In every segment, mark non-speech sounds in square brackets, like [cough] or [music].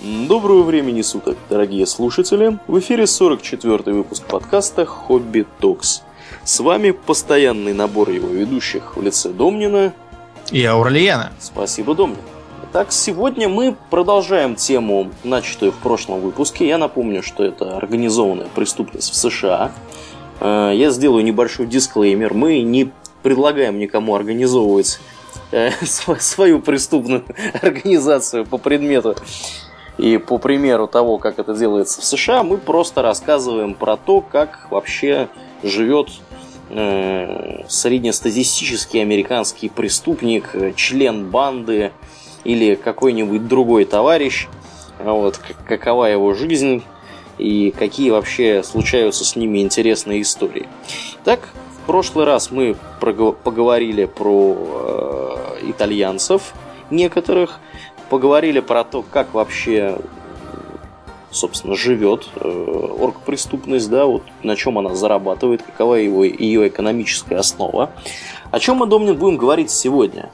Доброго времени суток, дорогие слушатели! В эфире 44-й выпуск подкаста «Хобби Токс». С вами постоянный набор его ведущих в лице Домнина и Аурлиена. Спасибо, Домнин. Итак, сегодня мы продолжаем тему, начатую в прошлом выпуске. Я напомню, что это организованная преступность в США. Э, я сделаю небольшой дисклеймер. Мы не предлагаем никому организовывать э, [laughs] свою преступную [laughs] организацию по предмету и по примеру того, как это делается в США, мы просто рассказываем про то, как вообще живет э, среднестатистический американский преступник, член банды или какой-нибудь другой товарищ, вот, какова его жизнь и какие вообще случаются с ними интересные истории. Так, в прошлый раз мы поговорили про э, итальянцев некоторых, поговорили про то, как вообще собственно, живет э, оргпреступность, да, вот на чем она зарабатывает, какова его, ее экономическая основа. О чем мы, Домнин, будем говорить сегодня?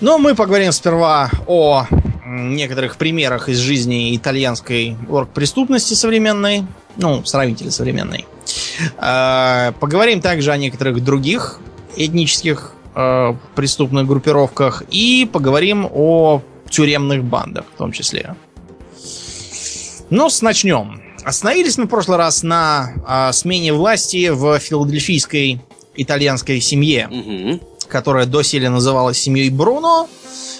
Ну, мы поговорим сперва о некоторых примерах из жизни итальянской оргпреступности современной, ну, сравнительно современной. Э, поговорим также о некоторых других этнических э, преступных группировках и поговорим о тюремных бандах в том числе. Ну, начнем. Остановились мы в прошлый раз на а, смене власти в филадельфийской итальянской семье, угу. которая доселе называлась семьей Бруно,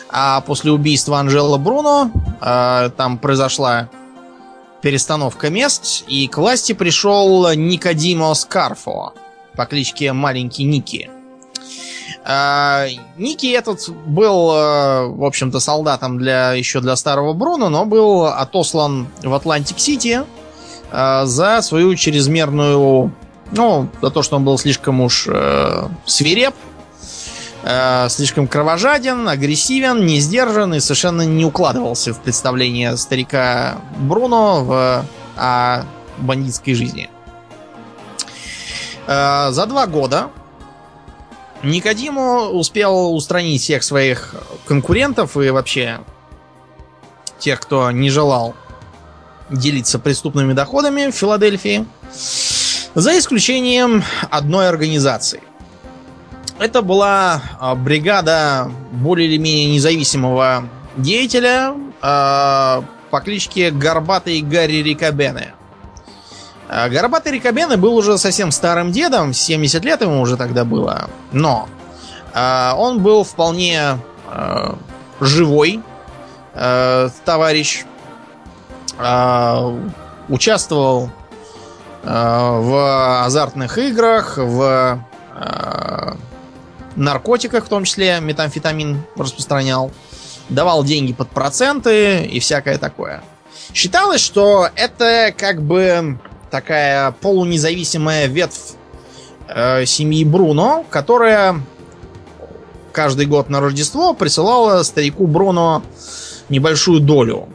а после убийства Анжела Бруно а, там произошла перестановка мест, и к власти пришел Никодимо Скарфо по кличке Маленький Ники. А, Ники этот был, э, в общем-то, солдатом для еще для старого Бруно, но был отослан в Атлантик-Сити э, за свою чрезмерную, ну, за то, что он был слишком уж э, свиреп, э, слишком кровожаден, агрессивен, не сдержан и совершенно не укладывался в представление старика Бруно в о бандитской жизни. Э, за два года Никодиму успел устранить всех своих конкурентов и вообще тех, кто не желал делиться преступными доходами в Филадельфии, за исключением одной организации. Это была а, бригада более или менее независимого деятеля э, по кличке Горбатый Гарри Рикабене. А, Горбатый Рикобены был уже совсем старым дедом, 70 лет ему уже тогда было. Но э, он был вполне э, живой э, товарищ. Э, участвовал э, в азартных играх, в э, наркотиках, в том числе метамфетамин распространял. Давал деньги под проценты и всякое такое. Считалось, что это как бы такая полунезависимая ветвь э, семьи Бруно, которая каждый год на Рождество присылала старику Бруно небольшую долю.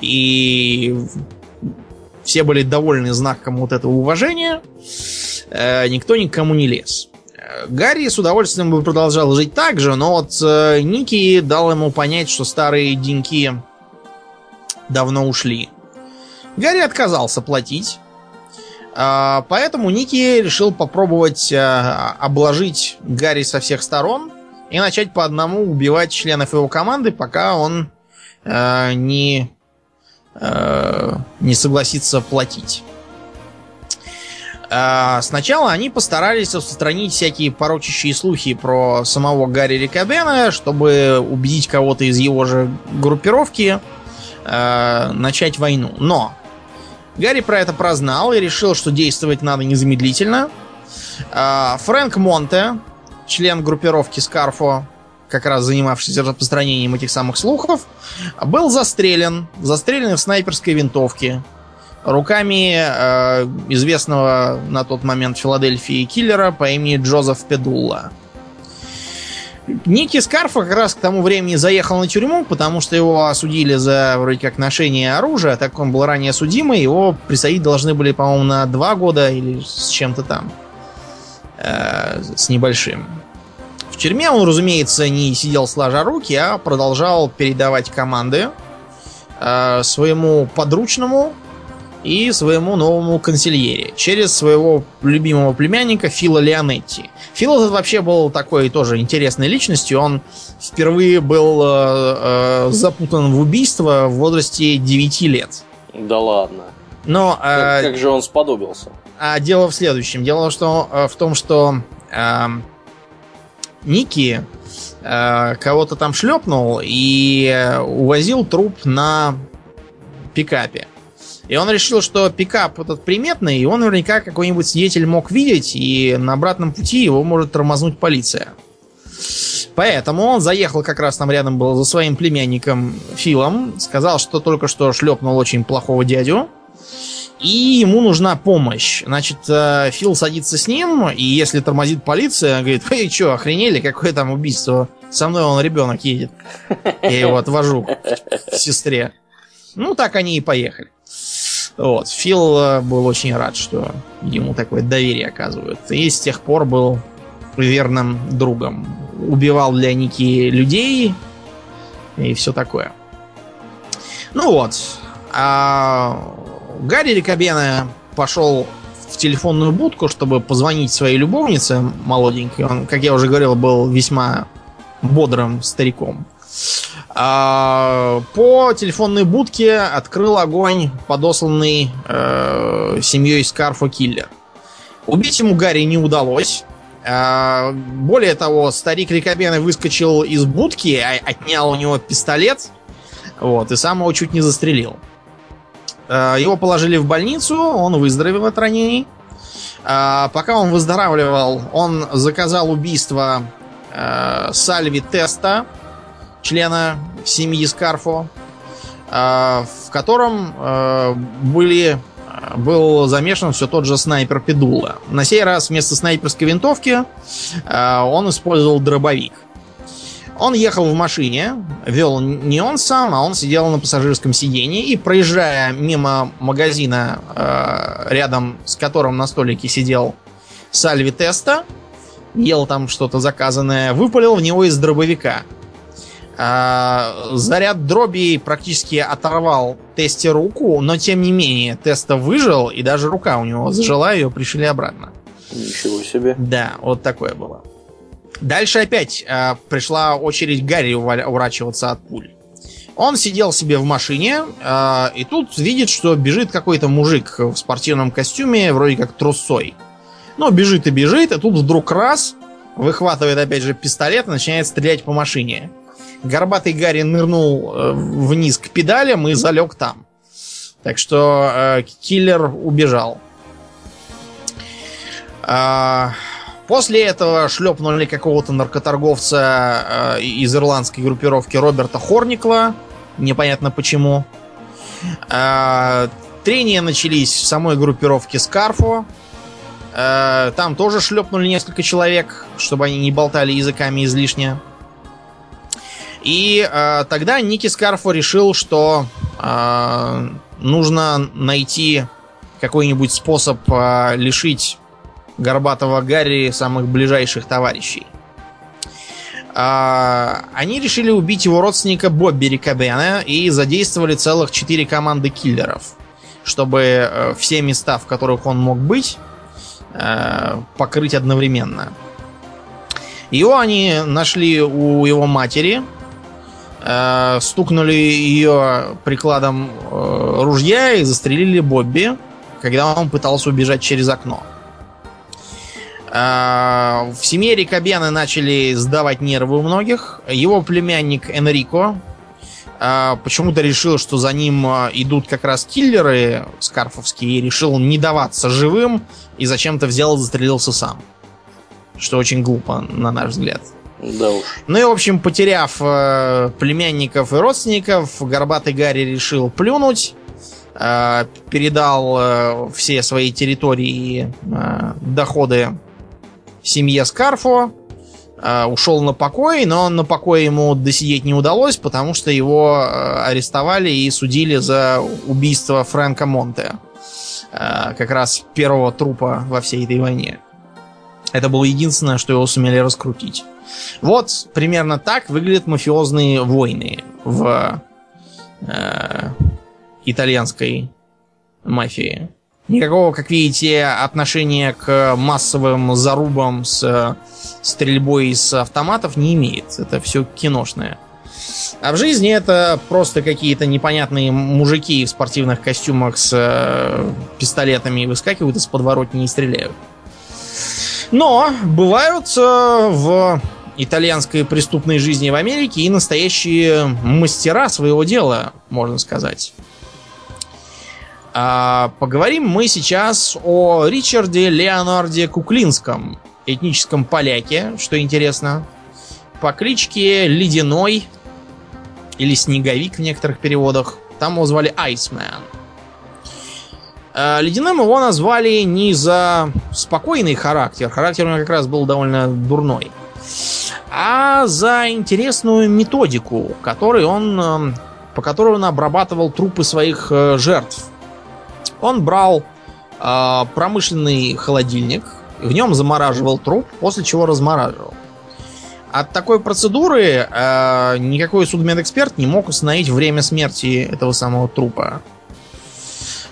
И все были довольны знаком вот этого уважения. Э, никто никому не лез. Гарри с удовольствием бы продолжал жить так же, но вот э, Ники дал ему понять, что старые деньки давно ушли. Гарри отказался платить. А, поэтому Ники решил попробовать а, обложить Гарри со всех сторон и начать по одному убивать членов его команды, пока он а, не, не согласится платить. Сначала они постарались устранить всякие порочащие слухи про самого Гарри Рикабена, чтобы убедить кого-то из его же группировки начать войну. Но Гарри про это прознал и решил, что действовать надо незамедлительно. А, Фрэнк Монте, член группировки Скарфо, как раз занимавшийся распространением этих самых слухов, был застрелен, застрелен в снайперской винтовке руками э, известного на тот момент Филадельфии киллера по имени Джозеф Педулла. Ники Скарфа как раз к тому времени заехал на тюрьму, потому что его осудили за вроде как ношение оружия, так как он был ранее судимый, его присадить должны были, по-моему, на два года или с чем-то там. Э, с небольшим. В тюрьме он, разумеется, не сидел сложа руки, а продолжал передавать команды э, своему подручному и своему новому консильере через своего любимого племянника Фила Леонетти. Фил этот вообще был такой тоже интересной личностью. Он впервые был э, э, запутан в убийство в возрасте 9 лет. Да ладно. Но, Как, э, как же он сподобился? а дело в следующем. Дело что, э, в том, что э, Ники э, кого-то там шлепнул и э, увозил труп на пикапе. И он решил, что пикап этот приметный, и он наверняка какой-нибудь свидетель мог видеть, и на обратном пути его может тормознуть полиция. Поэтому он заехал как раз там рядом был за своим племянником Филом, сказал, что только что шлепнул очень плохого дядю, и ему нужна помощь. Значит, э, Фил садится с ним, и если тормозит полиция, он говорит, эй, что, охренели, какое там убийство? Со мной он ребенок едет. Я его отвожу к сестре. Ну, так они и поехали. Вот. Фил э, был очень рад, что ему такое доверие оказывают. И с тех пор был верным другом. Убивал для Ники людей и все такое. Ну вот. А Гарри Рикобена пошел в телефонную будку, чтобы позвонить своей любовнице молоденькой. Он, как я уже говорил, был весьма бодрым стариком. А, по телефонной будке открыл огонь подосланный э, семьей Скарфо киллер. Убить ему Гарри не удалось. А, более того, старик Рикобены выскочил из будки, а- отнял у него пистолет, вот, и сам его чуть не застрелил. Его положили в больницу, он выздоровел от ранений. Пока он выздоравливал, он заказал убийство э, Сальви Теста, члена семьи Скарфо, э, в котором э, были, э, был замешан все тот же снайпер Педула. На сей раз вместо снайперской винтовки он использовал дробовик. Он ехал в машине, вел не он сам, а он сидел на пассажирском сиденье и, проезжая мимо магазина, рядом с которым на столике сидел Сальви Теста, ел там что-то заказанное, выпалил в него из дробовика. А, заряд дроби практически оторвал Тесте руку, но тем не менее Теста выжил, и даже рука у него зажила, ее пришили обратно. Ничего себе. Да, вот такое было. Дальше опять а, пришла очередь Гарри уворачиваться от пуль. Он сидел себе в машине, а, и тут видит, что бежит какой-то мужик в спортивном костюме, вроде как трусой. Ну, бежит и бежит, и тут вдруг раз, выхватывает опять же пистолет и начинает стрелять по машине. Горбатый Гарри нырнул э, вниз к педалям и залег там. Так что э, киллер убежал. А, После этого шлепнули какого-то наркоторговца э, из ирландской группировки Роберта Хорникла. Непонятно почему. А, Трения начались в самой группировке Скарфо. Э, Там тоже шлепнули несколько человек, чтобы они не болтали языками излишне. И э, тогда Ники Скарфо решил, что э, нужно найти какой-нибудь способ э, лишить горбатого Гарри самых ближайших товарищей. А, Они решили убить его родственника Бобби Рикобена и задействовали целых четыре команды киллеров, чтобы э, все места, в которых он мог быть, э, покрыть одновременно. Его они нашли у его матери, э, стукнули ее прикладом э, ружья и застрелили Бобби, когда он пытался убежать через окно. А, В семье Рикобены начали сдавать нервы у многих. Его племянник Энрико а, почему-то решил, что за ним а, идут как раз киллеры скарфовские, и решил не даваться живым, и зачем-то взял и застрелился сам. Что очень глупо, на наш взгляд. Да уж. Ну и, в общем, потеряв э, племянников и родственников, горбатый Гарри решил плюнуть, э, передал э, все свои территории и э, доходы семье Скарфо, э, ушел на покой, но на покой ему досидеть не удалось, потому что его э, арестовали и судили за убийство Фрэнка Монте. Э, как раз первого трупа во всей этой войне. Это было единственное, что его сумели раскрутить. Вот примерно так выглядят мафиозные войны в э, итальянской мафии. Никакого, как видите, отношения к массовым зарубам с стрельбой из автоматов не имеет. Это все киношное. А в жизни это просто какие-то непонятные мужики в спортивных костюмах с э, пистолетами выскакивают из подворотни и стреляют. Но бывают э, в итальянской преступной жизни в Америке и настоящие мастера своего дела, можно сказать. А, поговорим мы сейчас о Ричарде Леонарде Куклинском, этническом поляке, что интересно, по кличке Ледяной или Снеговик в некоторых переводах. Там его звали Айсмен. А, ледяным его назвали не за спокойный характер, характер у него как раз был довольно дурной, а за интересную методику, которой он, эм, по которой он обрабатывал трупы своих э, жертв. Он брал э, промышленный холодильник, в нем замораживал труп, после чего размораживал. От такой процедуры э, никакой судмедэксперт не мог установить время смерти этого самого трупа.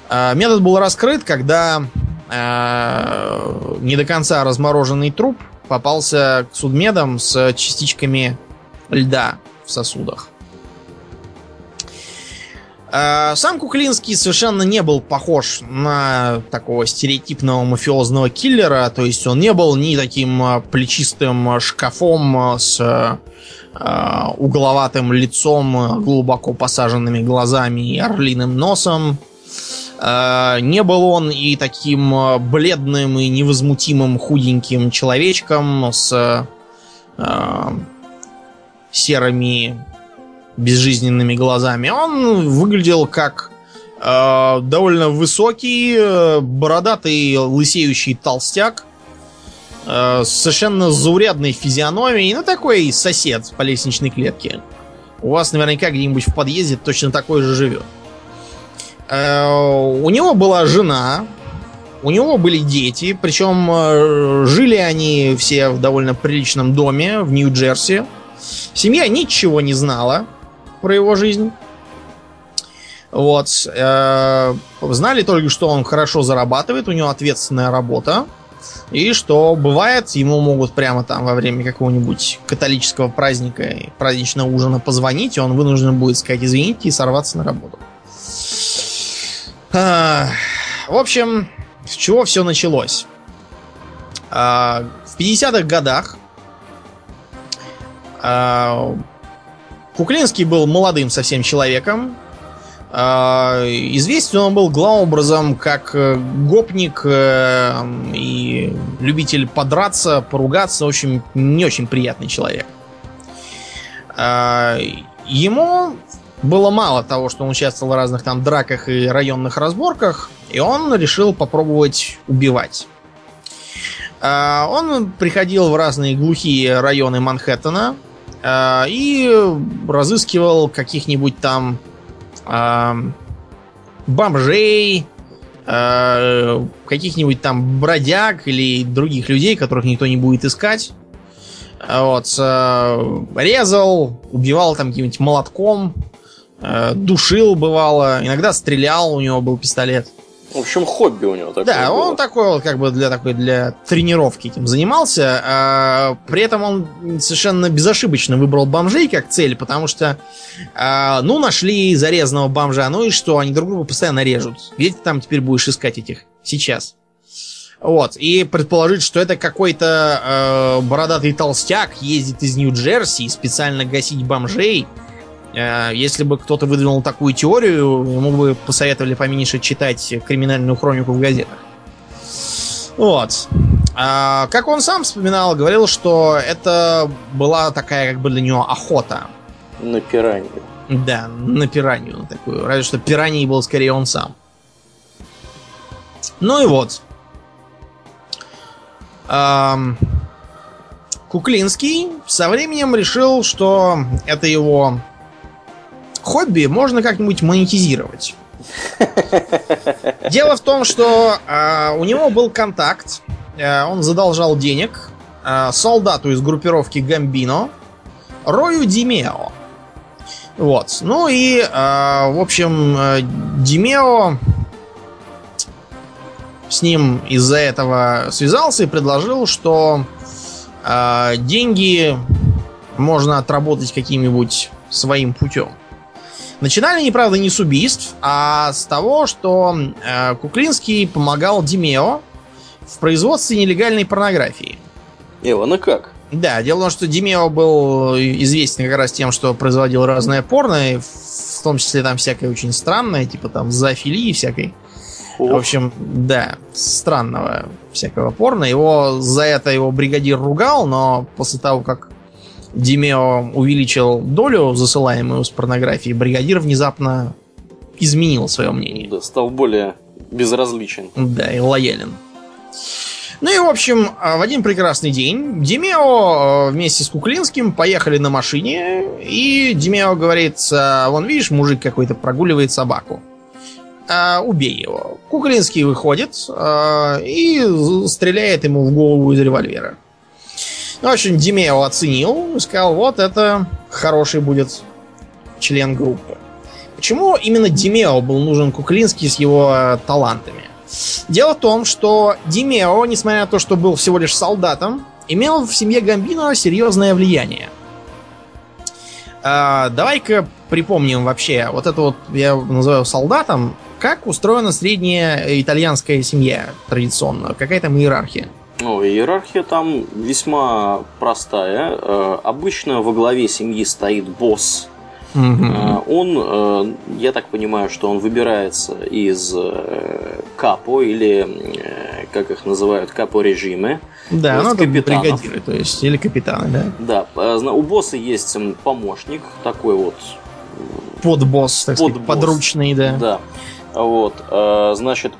Э, метод был раскрыт, когда э, не до конца размороженный труп попался к судмедам с частичками льда в сосудах. Э, сам Куклинский совершенно не был похож на такого стереотипного мафиозного киллера, то есть он не был ни таким э, плечистым шкафом с э, угловатым лицом, глубоко посаженными глазами и орлиным носом. Не был он и таким бледным и невозмутимым худеньким человечком с серыми безжизненными глазами. Он выглядел как э, довольно высокий, э, бородатый, лысеющий толстяк э, с совершенно заурядной физиономией. Ну, такой сосед по лестничной клетке. У вас наверняка где-нибудь в подъезде точно такой же живет. Э, у него была жена, у него были дети, причем э, жили они все в довольно приличном доме в Нью-Джерси. Семья ничего не знала про его жизнь. Вот. Э, знали только, что он хорошо зарабатывает, у него ответственная работа. И что бывает, ему могут прямо там во время какого-нибудь католического праздника, праздничного ужина позвонить, и он вынужден будет сказать извините и сорваться на работу. А, в общем, с чего все началось? А, в 50-х годах а, Куклинский был молодым совсем человеком. А, известен он был главным образом как э, гопник э, и любитель подраться, поругаться. В общем, не очень приятный человек. А, ему было мало того, что он участвовал в разных там драках и районных разборках, и он решил попробовать убивать. А, он приходил в разные глухие районы Манхэттена, Э, и разыскивал каких-нибудь там э, бомжей, каких-нибудь там бродяг или других людей, которых никто не будет искать. Вот, резал, убивал там каким-нибудь молотком, душил бывало, иногда стрелял, у него был пистолет. В общем, хобби у него такое. Да, было. он такой вот как бы для такой для тренировки этим занимался. А, при этом он совершенно безошибочно выбрал бомжей как цель, потому что, а, ну, нашли зарезанного бомжа, ну и что, они друг друга постоянно режут. Где ты там теперь будешь искать этих сейчас? Вот, и предположить, что это какой-то э, бородатый толстяк ездит из Нью-Джерси специально гасить бомжей – Э, если бы кто-то выдвинул такую теорию, ему бы посоветовали поменьше читать криминальную хронику в газетах. Вот. А, как он сам вспоминал, говорил, что это была такая как бы для него охота. На пиранью. Да, на пиранью на такую. Разве что пираньей был скорее он сам. Ну и вот. Эм, Куклинский со временем решил, что это его хобби можно как-нибудь монетизировать. Дело в том, что э, у него был контакт, э, он задолжал денег э, солдату из группировки Гамбино, Рою Димео. Вот. Ну и, э, в общем, э, Димео с ним из-за этого связался и предложил, что э, деньги можно отработать каким-нибудь своим путем. Начинали они, правда, не с убийств, а с того, что э, Куклинский помогал Димео в производстве нелегальной порнографии. Эва, ну как? Да, дело в том, что Димео был известен как раз тем, что производил разное порно, в том числе там всякое очень странное, типа там зоофилии всякой. Ох. В общем, да, странного всякого порно. Его за это его бригадир ругал, но после того, как Димео увеличил долю, засылаемую с порнографии, бригадир внезапно изменил свое мнение. Да, стал более безразличен. Да, и лоялен. Ну и, в общем, в один прекрасный день Димео э, вместе с Куклинским поехали на машине, и Димео говорит, «А, вон видишь, мужик какой-то прогуливает собаку. А, убей его. Куклинский выходит а, и стреляет ему в голову из револьвера. Ну, в общем, Димео оценил и сказал, вот это хороший будет член группы. Почему именно Димео был нужен Куклинский с его талантами? Дело в том, что Димео, несмотря на то, что был всего лишь солдатом, имел в семье Гамбино серьезное влияние. А, давай-ка припомним вообще, вот это вот я называю солдатом, как устроена средняя итальянская семья традиционно? Какая там иерархия? Ну, иерархия там весьма простая. Э, обычно во главе семьи стоит босс. Угу. Он, э, я так понимаю, что он выбирается из капо или, как их называют, капо режимы. Да, ну это бригадиры, то есть, или капитаны, да? Да, у босса есть помощник, такой вот подбосс, так сказать, подручный, да. Да. Вот, э, значит,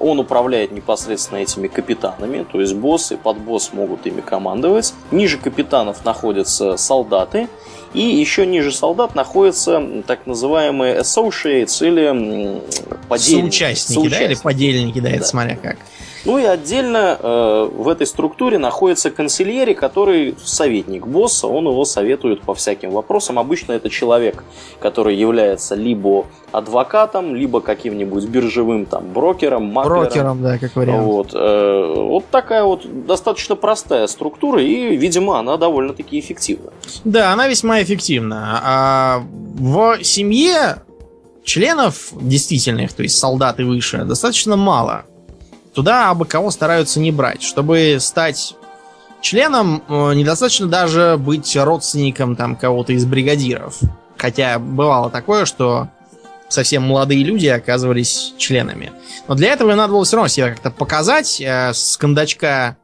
он управляет непосредственно этими капитанами, то есть босс и подбосс могут ими командовать. Ниже капитанов находятся солдаты, и еще ниже солдат находятся так называемые associates или подельники. Соучастники, Соучастники. да, или подельники, да, это да. смотря как. Ну и отдельно э, в этой структуре находится консильери, который советник босса, он его советует по всяким вопросам. Обычно это человек, который является либо адвокатом, либо каким-нибудь биржевым там брокером, маклером. Брокером, да, как вариант. Вот, э, вот такая вот достаточно простая структура, и, видимо, она довольно-таки эффективна. Да, она весьма эффективна. А в семье членов действительных, то есть солдат и выше, достаточно мало. Туда абы кого стараются не брать. Чтобы стать членом, э, недостаточно даже быть родственником там кого-то из бригадиров. Хотя бывало такое, что совсем молодые люди оказывались членами. Но для этого надо было все равно себя как-то показать. Э, с кондачка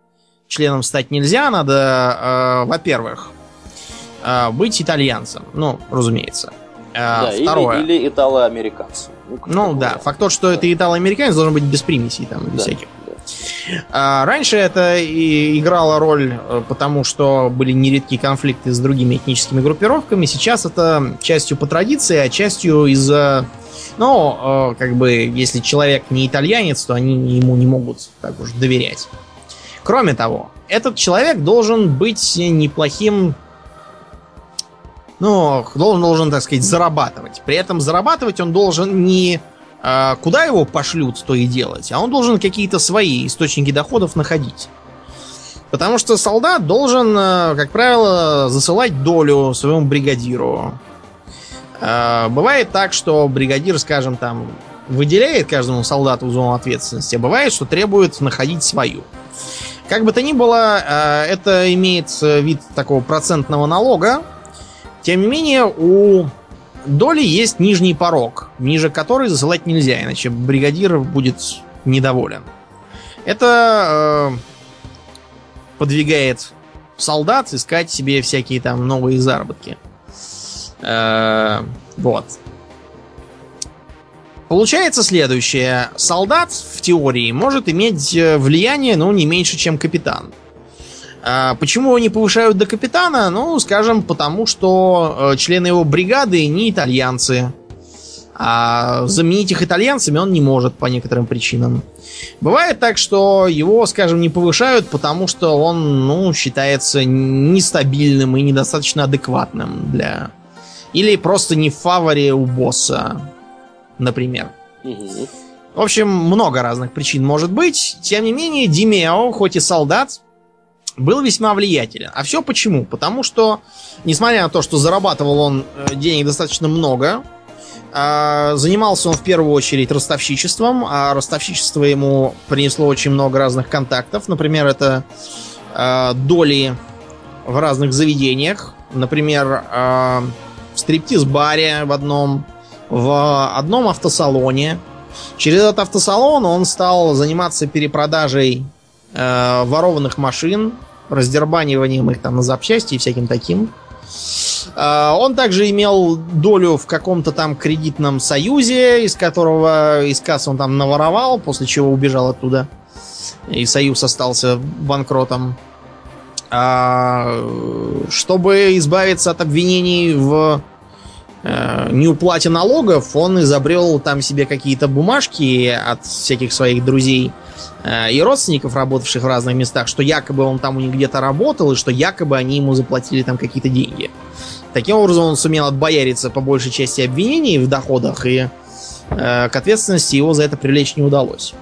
членом стать нельзя. Надо, э, во-первых, быть итальянцем. Ну, разумеется. Да, Второе. Или, или итало-американцем. Ну, ну да, факт тот, что да. это итало-американец, должен быть без примесей там, без да. всяких. А, раньше это и играло роль, э, потому что были нередкие конфликты с другими этническими группировками. Сейчас это частью по традиции, а частью из-за... Ну, э, как бы, если человек не итальянец, то они ему не могут так уж доверять. Кроме того, этот человек должен быть неплохим ну, должен, должен, так сказать, зарабатывать. При этом зарабатывать он должен не а, куда его пошлют, то и делать, а он должен какие-то свои источники доходов находить. Потому что солдат должен, э, как правило, засылать долю своему бригадиру. А, бывает так, что бригадир, скажем, там выделяет каждому солдату зону ответственности, а бывает, что требует находить свою. Как бы то ни было, э, это имеет вид такого процентного налога, тем не менее, у доли есть нижний порог, ниже которой засылать нельзя, иначе бригадир будет недоволен. Это э, подвигает солдат искать себе всякие там новые заработки. Э, вот. Получается следующее. Солдат в теории может иметь э, влияние, ну, не меньше, чем капитан. А почему не повышают до капитана? Ну, скажем, потому что э, члены его бригады не итальянцы. А заменить их итальянцами он не может по некоторым причинам. Бывает так, что его, скажем, не повышают, потому что он, ну, считается нестабильным и недостаточно адекватным для Или просто не в фаворе у босса, например. В общем, много разных причин может быть. Тем не менее, Димео, хоть и солдат, был весьма влиятелен. А все почему? Потому что, несмотря на то, что зарабатывал он э, денег достаточно много, а, занимался он в первую очередь ростовщичеством, а ростовщичество ему принесло очень много разных контактов. Например, это а, доли в разных заведениях. Например, а, в стриптиз-баре в одном, в одном автосалоне. Через этот автосалон он стал заниматься перепродажей э, ворованных машин, раздербаниванием их там на запчасти и всяким таким. Э, Он также имел долю в каком-то там кредитном союзе, из которого из кассы он там наворовал, после чего убежал оттуда. И союз остался банкротом. А, Чтобы избавиться от обвинений в э, неуплате налогов, он изобрел там себе какие-то бумажки от всяких своих друзей э, и родственников, работавших в разных местах, что якобы он там у них где-то работал, и что якобы они ему заплатили там какие-то деньги. Таким образом, он сумел отбояриться по большей части обвинений в доходах, и э, к ответственности его за это привлечь не удалось.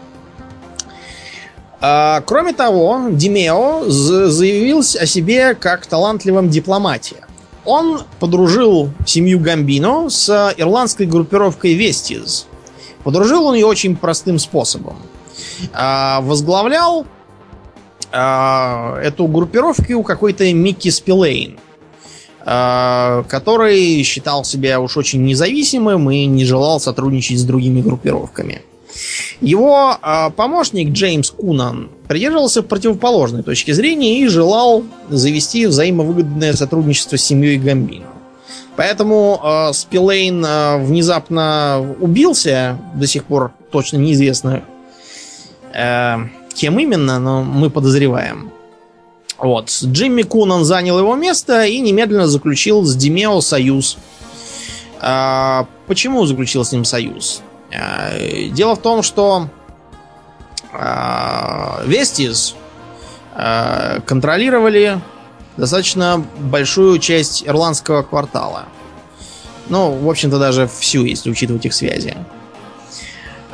А, кроме того, Димео заявил о себе как талантливом дипломате. Он подружил семью Гамбино с ирландской группировкой Вестиз. Подружил он ее очень простым способом. А, возглавлял а, эту группировку какой-то Микки Спилейн, а, который считал себя уж очень независимым и не желал сотрудничать с другими группировками. Его а, помощник Джеймс Кунан придерживался противоположной точки зрения и желал завести взаимовыгодное сотрудничество с семьей Гамбино. Поэтому э, Спилейн э, внезапно убился, до сих пор точно неизвестно э, кем именно, но мы подозреваем. Вот. Джимми Кунан занял его место и немедленно заключил с Димео союз. А, почему заключил с ним союз? А, дело в том, что а, Вестис а, контролировали достаточно большую часть ирландского квартала. Ну, в общем-то, даже всю, если учитывать их связи.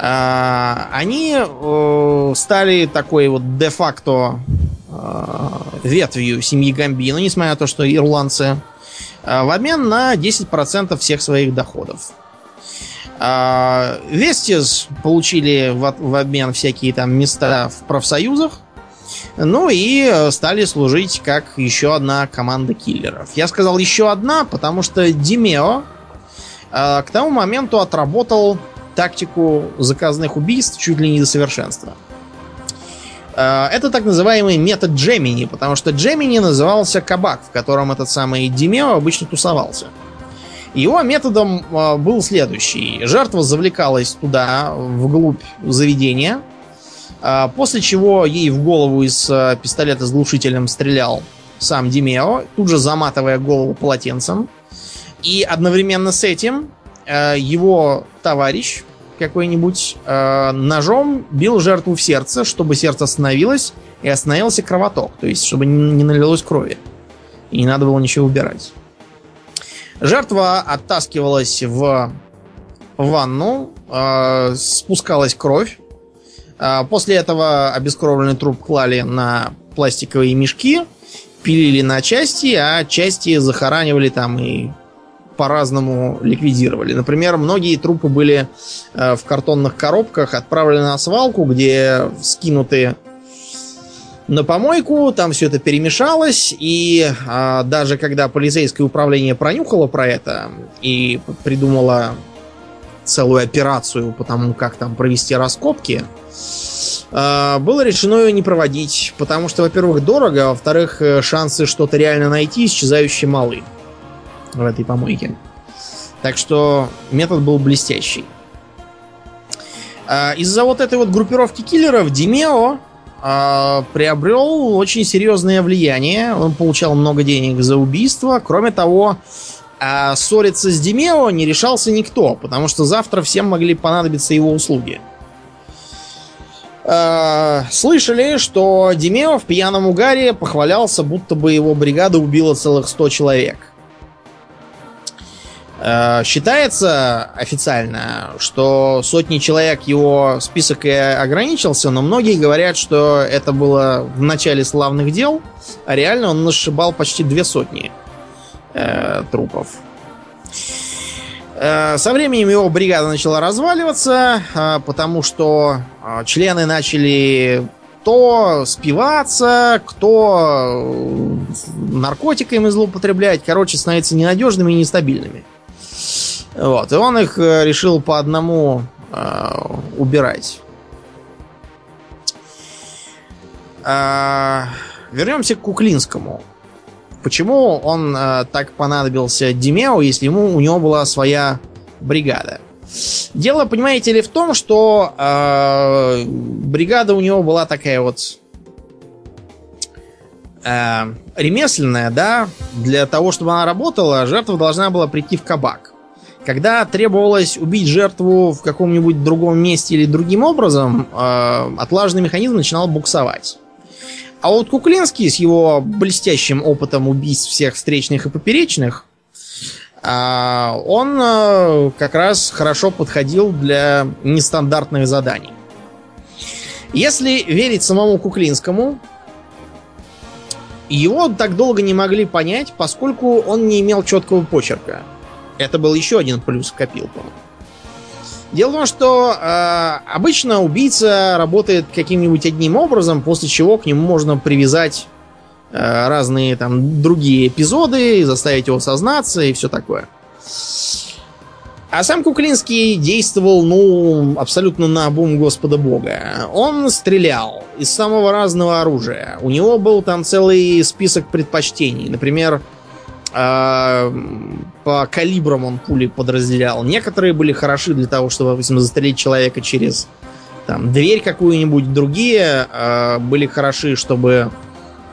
Они э, стали такой вот де-факто э, ветвью семьи Гамбино, несмотря на то, что ирландцы, э, в обмен на 10% всех своих доходов. А, Вестис получили в, в обмен всякие там места в профсоюзах. Ну и э, стали служить как еще одна команда киллеров. Я сказал еще одна, потому что Димео э, к тому моменту отработал тактику заказных убийств чуть ли не до совершенства. Э, Это так называемый метод Джемини, потому что Джемини назывался кабак, в котором этот самый Димео обычно тусовался. Его методом э, был следующий. Жертва завлекалась туда, вглубь заведения, а, после чего ей в голову из э, пистолета с глушителем стрелял сам Димео, тут же заматывая голову полотенцем. И одновременно с этим его товарищ какой-нибудь ножом бил жертву в сердце, чтобы сердце остановилось и остановился кровоток, то есть чтобы не налилось крови. И не надо было ничего убирать. Жертва оттаскивалась в ванну, э, спускалась кровь. Э, После этого обескровленный труп клали на пластиковые мешки, пилили на части, а части захоранивали там и по-разному ликвидировали. Например, многие трупы были э, в картонных коробках отправлены на свалку, где скинуты на помойку, там все это перемешалось, и а, даже когда полицейское управление пронюхало про это и придумало целую операцию по тому, как там провести раскопки, а, было решено ее не проводить, потому что, во-первых, дорого, а во-вторых, э, шансы что-то реально найти исчезающе малы в этой помойке. Так что метод был блестящий. А, Из-за вот этой вот группировки киллеров Димео а, приобрел очень серьезное влияние. Он получал много денег за убийство. Кроме того, а, ссориться с Димео не решался никто, потому что завтра всем могли понадобиться его услуги. А, Слышали, что Димео в пьяном угаре похвалялся, будто бы его бригада убила целых 100 человек. Э, считается официально, что сотни человек его список и ограничился, но многие говорят, что это было в начале славных дел, а реально он нашибал почти две сотни э, трупов. Э, со временем его бригада начала разваливаться, э, потому что члены начали кто спиваться, кто наркотиками злоупотреблять. Короче, становятся ненадежными и нестабильными. Вот. И он их решил по одному э, убирать. А, вернемся к Куклинскому. Почему он э, так понадобился Демео, если ему у него была своя бригада? Дело, понимаете ли, в том, что э, бригада у него была такая вот э, ремесленная, да, для того, чтобы она работала, жертва должна была прийти в кабак. Когда требовалось убить жертву в каком-нибудь другом месте или другим образом, э, отлаженный механизм начинал буксовать. А вот Куклинский с его блестящим опытом убийств всех встречных и поперечных а, он э, как раз хорошо подходил для нестандартных заданий. Если верить самому Куклинскому, его так долго не могли понять, поскольку он не имел четкого почерка. Это был еще один плюс в копилку. Дело в том, что э, обычно убийца работает каким-нибудь одним образом, после чего к нему можно привязать Э, разные там другие эпизоды, заставить его сознаться и все такое. А сам Куклинский действовал, ну, абсолютно на бум Господа Бога. Он стрелял из самого разного оружия. У него был там целый список предпочтений. Например, э, по калибрам он пули подразделял. Некоторые были хороши для того, чтобы, допустим, застрелить человека через там, дверь какую-нибудь. Другие э, были хороши, чтобы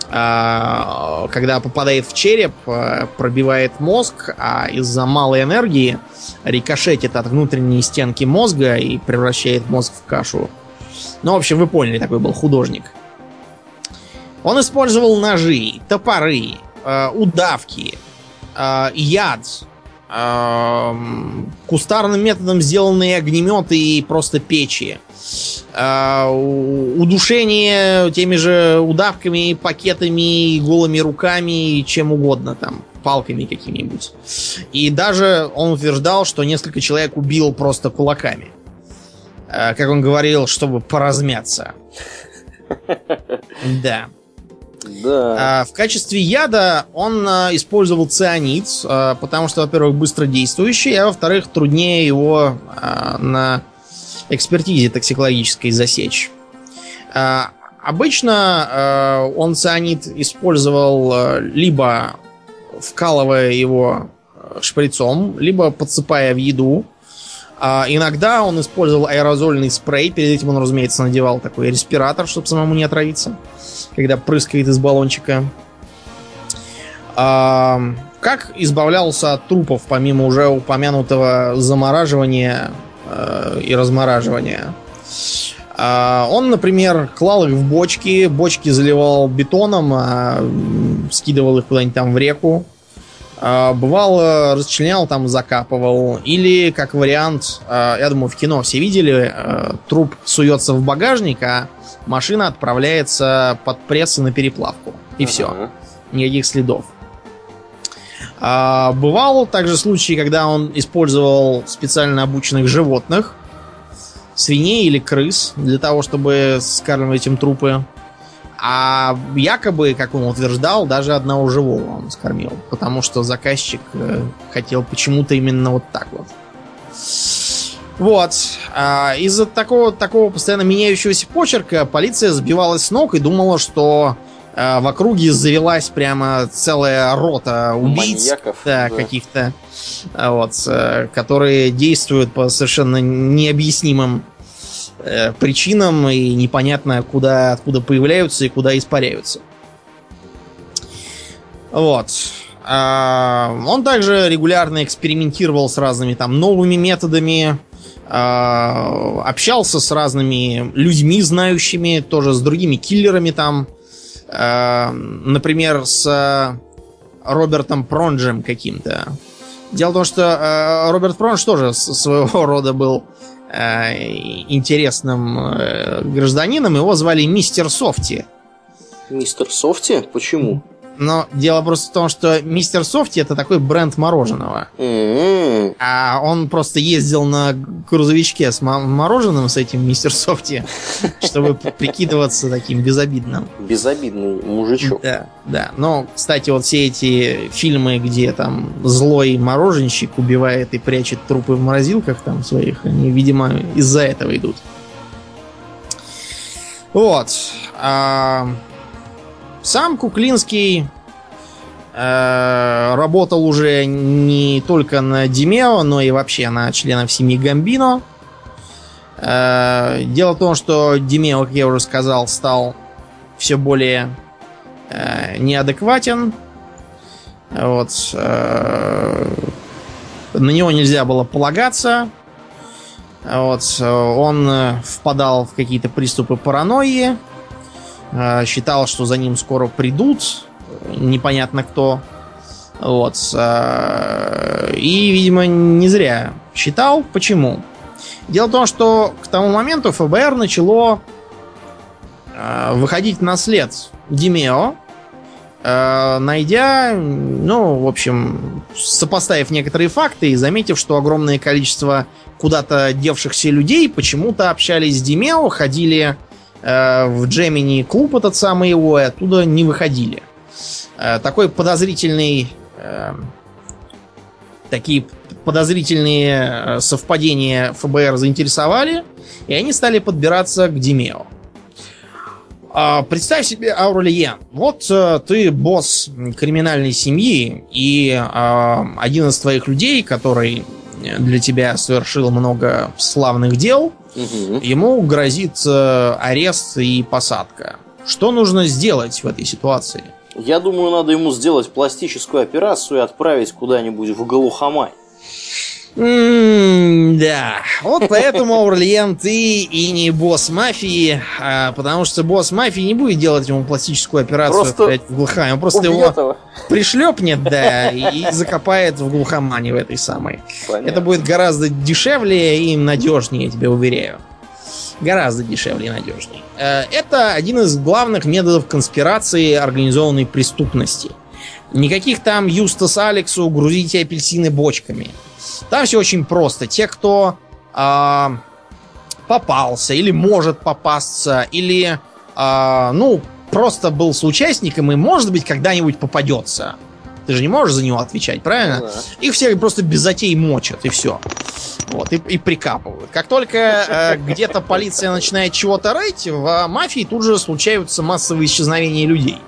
а, когда попадает в череп, а, пробивает мозг, а из-за малой энергии рикошетит от внутренней стенки мозга и превращает мозг в кашу. Ну, в общем, вы поняли, такой был художник. Он использовал ножи, топоры, а, удавки, яд, кустарным методом сделанные огнеметы и просто печи. А, удушение теми же удавками, пакетами, голыми руками, чем угодно там, палками какими-нибудь. И даже он утверждал, что несколько человек убил просто кулаками. А, как он говорил, чтобы поразмяться. [laughs] Да. Да. А, в качестве яда он использовал цианид, потому что, во-первых, быстро действующий, а во-вторых, труднее его на экспертизе токсикологической засечь. А, обычно а, он цианид использовал а, либо вкалывая его шприцом, либо подсыпая в еду. Иногда он использовал аэрозольный спрей. Перед этим он, разумеется, надевал такой респиратор, чтобы самому не отравиться, когда прыскает из баллончика. как избавлялся от трупов, помимо уже упомянутого замораживания Э, и размораживания. А, он, например, клал их в бочки, бочки заливал бетоном, а скидывал их куда-нибудь там в реку. А, бывало, расчленял, там закапывал. Или, как вариант, я думаю, в кино все видели, труп суется в багажник, а машина отправляется под пресс на переплавку. И все. Никаких следов. А, бывал также случаи, когда он использовал специально обученных животных, свиней или крыс, для того, чтобы скармливать им трупы. А якобы, как он утверждал, даже одного живого он скормил. Потому что заказчик э, хотел почему-то именно вот так вот. Вот. А из-за такого, такого постоянно меняющегося почерка полиция сбивалась с ног и думала, что а, в округе завелась прямо целая рота убийц, Маньяков, да, да. каких-то, а, вот, э, которые действуют по совершенно необъяснимым э, причинам и непонятно куда, откуда появляются и куда испаряются. Вот. А, он также регулярно экспериментировал с разными там новыми методами, общался с разными людьми, знающими, тоже с другими киллерами там, Э, например, с Робертом Пронджем каким-то. Дело в том, что э, Роберт Пронш тоже своего [laughs] рода был э, интересным э, гражданином. Его звали Мистер Софти. Мистер Софти? Почему? Но дело просто в том, что Мистер Софти это такой бренд мороженого. М-м. А он просто ездил на грузовичке с мо- мороженым с этим Мистер Софти, [laughs] чтобы прикидываться таким безобидным. Безобидный мужичок. Да, да. Но, кстати, вот все эти фильмы, где там злой мороженщик убивает и прячет трупы в морозилках там своих, они, видимо, из-за этого идут. Вот. А, Сам Куклинский э, работал уже не только на Димео, но и вообще на членов семьи Гамбино. Э, Дело в том, что Димео, как я уже сказал, стал все более э, неадекватен. Вот. э, на него нельзя было полагаться. Вот. э, Он э, впадал в какие-то приступы паранойи. Э, Считал, что за ним скоро придут. э, Непонятно кто. Вот. э, И, видимо, не зря считал. Почему? Дело в том, что к тому моменту ФБР начало выходить на след Димео, найдя, ну, в общем, сопоставив некоторые факты и заметив, что огромное количество куда-то девшихся людей почему-то общались с Димео, ходили в Джемини клуб этот самый его, и оттуда не выходили. Э, такой подозрительный... э, такие подозрительные э, совпадения ФБР заинтересовали, и они стали подбираться к Димео. А, Представь себе, Аурельен, вот э, ты босс криминальной семьи, и один из твоих людей, который для тебя совершил много славных дел, Мгм. ему грозит э, арест и посадка. Что нужно сделать в этой ситуации? Я думаю, надо ему сделать пластическую операцию и отправить куда-нибудь в Галухамай. М, Да, вот поэтому, Аурлиен, ты и не босс мафии, а, потому что босс мафии не будет делать ему пластическую операцию Просто опять в глухомане. Он просто его его. пришлепнет, да, и [laughs] закопает в глухомане в этой самой. Понятно. Это будет гораздо дешевле и надежнее, я тебе уверяю. Гораздо дешевле и надежнее. Э, Это один из главных методов конспирации организованной преступности. Никаких там Юстас Алексу грузите апельсины бочками. Там все очень просто. Те, кто а, попался или может попасться, или а, ну просто был соучастником и может быть когда-нибудь попадется. Ты же не можешь за него отвечать, правильно? Ну да. Их всех просто без затей мочат, и все. Вот, и, и прикапывают. Как только э, где-то полиция начинает чего-то рыть, в э, мафии тут же случаются массовые исчезновения людей,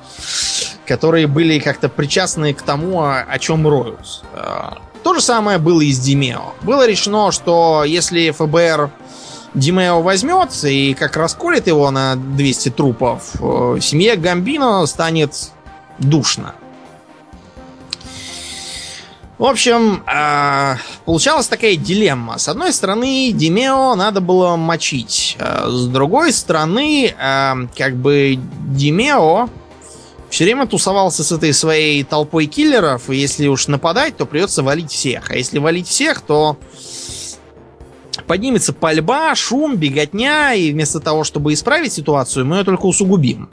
которые были как-то причастны к тому, о, о чем роют. Э, то же самое было и с Димео. Было решено, что если ФБР Димео возьмет и как расколет его на 200 трупов, э, семье Гамбино станет душно. В общем, а, получалась такая дилемма. С одной стороны, Димео надо было мочить. А С другой стороны, как бы Димео все время тусовался с этой своей толпой киллеров, и если уж нападать, то придется валить всех. А если валить всех, то поднимется пальба, шум, беготня, и вместо того, чтобы исправить ситуацию, мы ее только усугубим.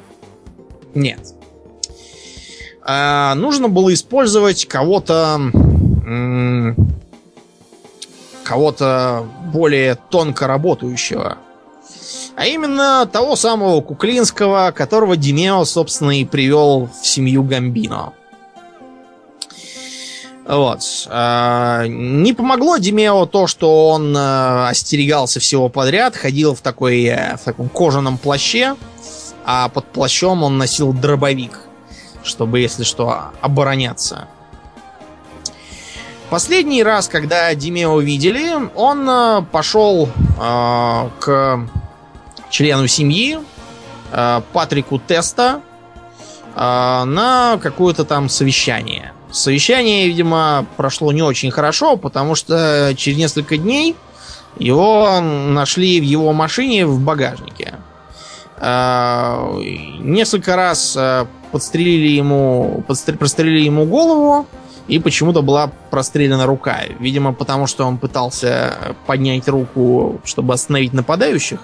Нет. А, нужно было использовать кого-то кого-то более тонко работающего. А именно того самого Куклинского, которого Димео, собственно, и привел в семью Гамбино. Вот. А, Не помогло Димео то, что он э, остерегался всего подряд, ходил в, такой, э, в таком кожаном плаще, а под плащом он носил дробовик, чтобы, если что, обороняться. Последний раз, когда Димео видели, он э, пошел э, к члену семьи, э, Патрику Теста, э, на какое-то там совещание. Совещание, видимо, прошло не очень хорошо, потому что через несколько дней его нашли в его машине в багажнике. Э, Несколько раз подстрелили ему, прострелили ему голову, и почему-то была прострелена рука. Видимо, потому что он пытался поднять руку, чтобы остановить нападающих.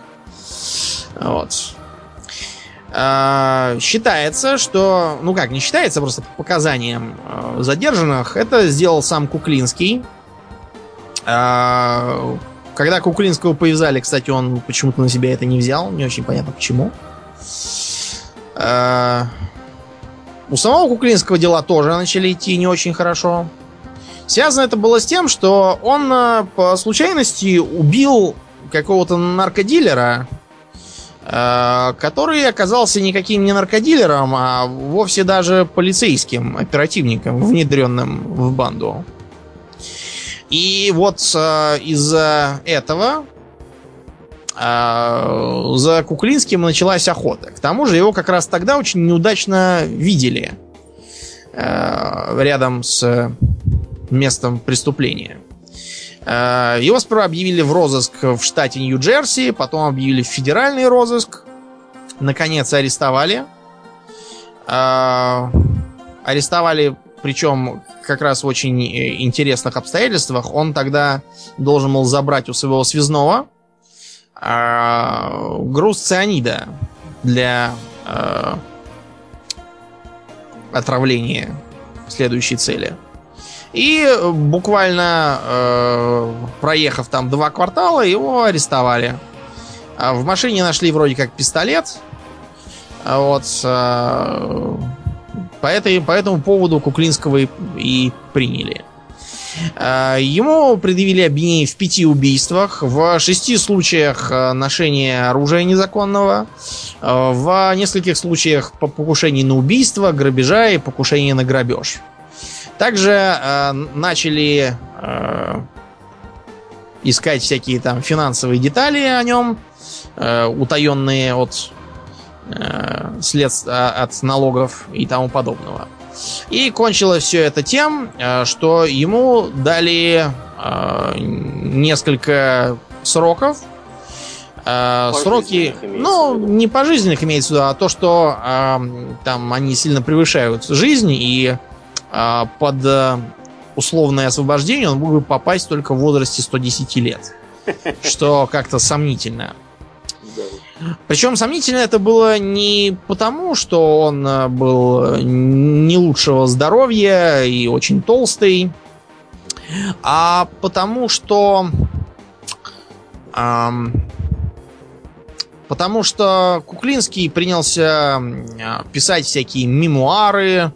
Вот. А, считается, что, ну как, не считается, просто по показаниям а, задержанных, это сделал сам Куклинский. А, когда Куклинского повязали, кстати, он почему-то на себя это не взял, не очень понятно почему. У самого Куклинского дела тоже начали идти не очень хорошо. Связано это было с тем, что он по случайности убил какого-то наркодилера, который оказался никаким не наркодилером, а вовсе даже полицейским оперативником, внедренным в банду. И вот э, из-за этого э, за Куклинским началась охота. К тому же его как раз тогда очень неудачно видели рядом с местом преступления. Э, его сперва объявили в розыск в штате Нью-Джерси, потом объявили в федеральный розыск. Наконец арестовали. Э, арестовали, причем как раз в очень э, интересных обстоятельствах. Он тогда должен был забрать у своего связного груз цианида для отравления следующей цели. И буквально э, проехав там два квартала, его арестовали. А в машине нашли вроде как пистолет. А вот. Э, по, этой, по этому поводу Куклинского и, и приняли. Э, ему предъявили обвинение в пяти убийствах, в шести случаях э, ношения оружия незаконного, э, в нескольких случаях по покушению на убийство, грабежа и покушение на грабеж. Также э, начали э, искать всякие там финансовые детали о нем, э, утаенные от э, следств, а, от налогов и тому подобного. И кончилось все это тем, э, что ему дали э, несколько сроков. Э, сроки, ну, не пожизненных имеется в виду, а то, что э, там они сильно превышают жизнь и под э, условное освобождение он мог бы попасть только в возрасте 110 лет. [laughs] Что как-то сомнительно. Причем сомнительно это было не потому, что он э, был не лучшего здоровья и очень толстый, а потому что эм, Потому что Куклинский принялся писать всякие мемуары,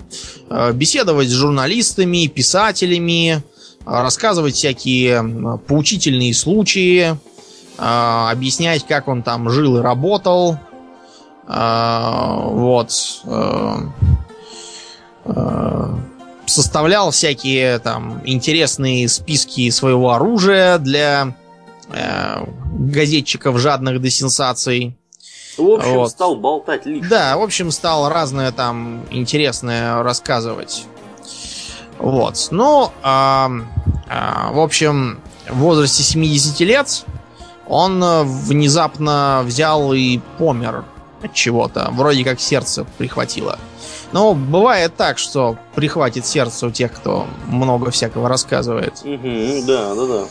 э, беседовать с журналистами, писателями, рассказывать всякие поучительные случаи, э, объяснять, как он там жил и работал. Э, вот. Составлял всякие там интересные списки своего оружия для э, газетчиков, жадных до сенсаций. В общем, вот. стал болтать лично. Да, в общем, стал разное там интересное рассказывать. Вот. Ну, а, а, в общем, в возрасте 70 лет он внезапно взял и помер от чего-то. Вроде как сердце прихватило. Но бывает так, что прихватит сердце у тех, кто много всякого рассказывает. Угу, да, да, да.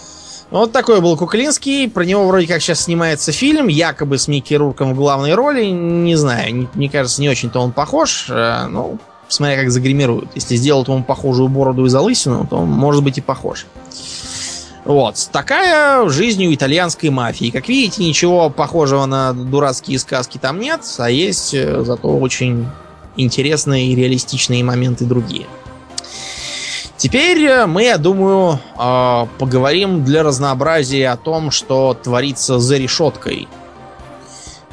Вот такой был Куклинский. Про него вроде как сейчас снимается фильм, якобы с Микки Рурком в главной роли. Не знаю, мне кажется, не очень-то он похож. Э, ну, смотря как загримируют. Если сделают ему похожую бороду и залысину, то он может быть и похож. Вот. Такая жизнь у итальянской мафии. Как видите, ничего похожего на дурацкие сказки там нет, а есть э, зато очень интересные и реалистичные моменты другие. Теперь э, мы, я думаю, а, поговорим для разнообразия о том, что творится за решеткой.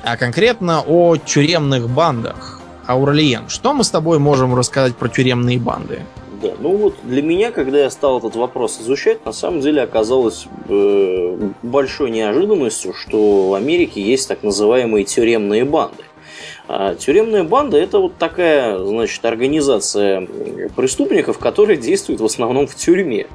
А конкретно о тюремных бандах. Аурлиен, что мы с тобой можем рассказать про тюремные банды? Да, ну вот для меня, когда я стал этот вопрос изучать, на самом деле оказалось э, большой неожиданностью, что в Америке есть так называемые тюремные банды. А тюремная банда это вот такая, значит, организация преступников, которые действуют в основном в тюрьме.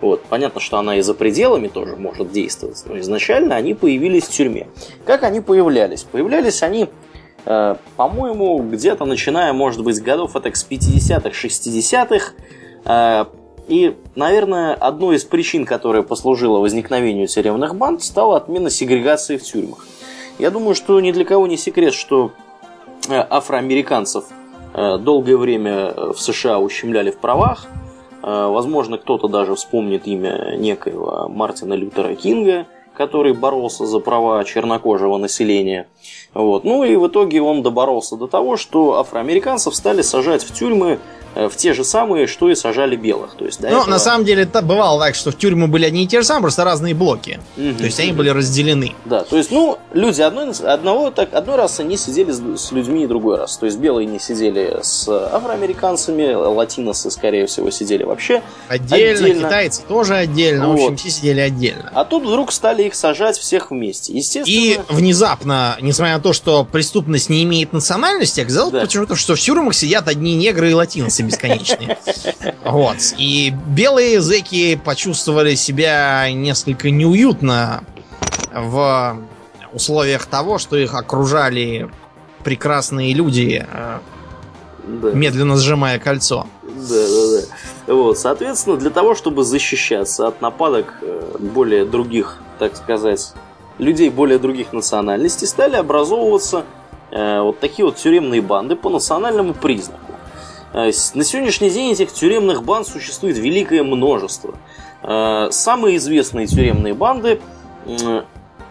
Вот, понятно, что она и за пределами тоже может действовать, но изначально они появились в тюрьме. Как они появлялись? Появлялись они, э, по-моему, где-то начиная, может быть, с годов это с 50-х, 60-х, э, И, наверное, одной из причин, которая послужила возникновению тюремных банд, стала отмена сегрегации в тюрьмах. Я думаю, что ни для кого не секрет, что афроамериканцев э, долгое время в США ущемляли в правах. Э, возможно, кто-то даже вспомнит имя некоего Мартина Лютера Кинга, который боролся за права чернокожего населения. Вот. Ну и в итоге он доборолся до того, что афроамериканцев стали сажать в тюрьмы Э, в те же самые, что и сажали белых. То есть, ну, этого... на самом деле, это бывало так, что в тюрьмы были одни и те же самые, просто разные блоки. Угу, то есть они были разделены. Да, то есть, ну, люди одной, одного, так, одной расы они сидели с, с людьми другой раз. То есть белые не сидели с афроамериканцами, латиносы, скорее всего, сидели вообще отдельно. отдельно. Китайцы тоже отдельно. Вот. В общем, все сидели отдельно. А тут вдруг стали их сажать всех вместе. Естественно. И внезапно, несмотря на то, что преступность не имеет национальности, оказалось да. почему-то, что в тюрьмах сидят одни негры и вопросы бесконечные. Вот. И белые языки почувствовали себя несколько неуютно в условиях того, что их окружали прекрасные люди, э, да. медленно сжимая кольцо. Да, да, да. Вот, соответственно, для того, чтобы защищаться от нападок э, более других, так сказать, людей более других национальностей, стали образовываться э, вот такие вот тюремные банды по национальному признаку. Э, на сегодняшний день этих тюремных банд существует великое множество. Э, самые известные тюремные банды,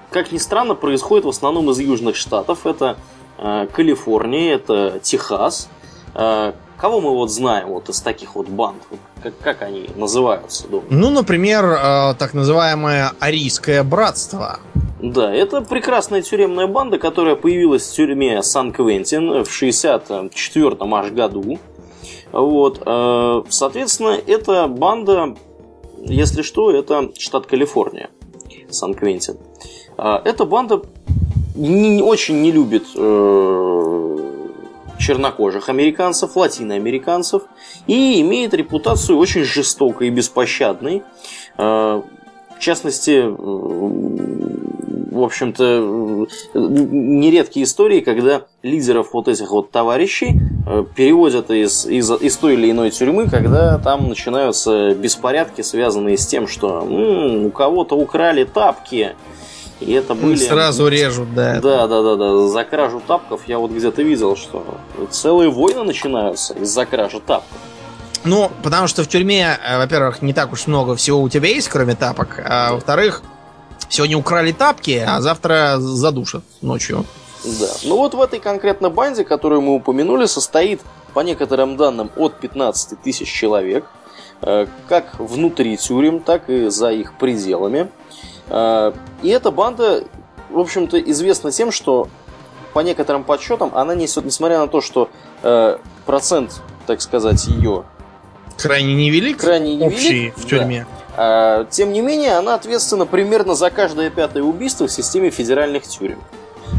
как ни странно, происходят в основном из южных штатов. Это Калифорния, это Техас. Кого мы вот знаем вот из таких вот банд? Как, как они называются? Думаю? Ну, например, так называемое Арийское братство. Да, это прекрасная тюремная банда, которая появилась в тюрьме Сан-Квентин в 64 аж году. Вот, э, соответственно, эта банда, если что, это штат Калифорния, Сан-Квентин. Э, эта банда не, очень не любит э, чернокожих американцев, латиноамериканцев и имеет репутацию очень жестокой и беспощадной. В частности, в общем-то, нередкие истории, когда лидеров вот этих вот товарищей э, переводят из, из, из той или иной тюрьмы, когда там начинаются беспорядки, связанные с тем, что м-м, у кого-то украли тапки, и это были... Сразу режут, да. Да, да, да, да. За кражу тапков я вот где-то видел, что целые войны начинаются из-за кражи тапков. Ну, потому что в тюрьме, э, во-первых, не так уж много всего у тебя есть, кроме тапок, а во-вторых, Сегодня украли тапки, а завтра задушат ночью. Да. Ну вот в этой конкретно банде, которую мы упомянули, состоит, по некоторым данным, от 15 тысяч человек. Э, как внутри тюрем, так и за их пределами. Э, и эта банда, в общем-то, известна тем, что по некоторым подсчетам она несет, несмотря на то, что э, процент, так сказать, ее крайне невелик, крайне невелик общий в тюрьме. Да тем не менее, она ответственна примерно за каждое пятое убийство в системе федеральных тюрем.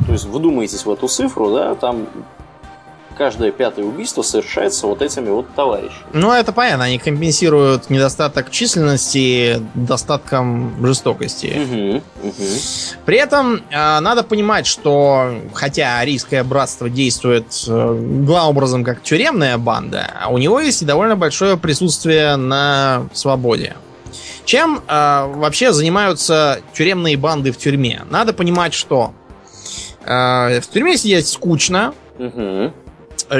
То есть, вдумайтесь в эту цифру, да, там каждое пятое убийство совершается вот этими вот товарищами. Ну, это понятно, они компенсируют недостаток численности достатком жестокости. Угу, угу. При этом э, надо понимать, что хотя Арийское братство действует э, главным образом как тюремная банда, а у него есть и довольно большое присутствие на свободе. Чем э, вообще занимаются тюремные банды в тюрьме? Надо понимать, что э, в тюрьме сидеть скучно. Угу.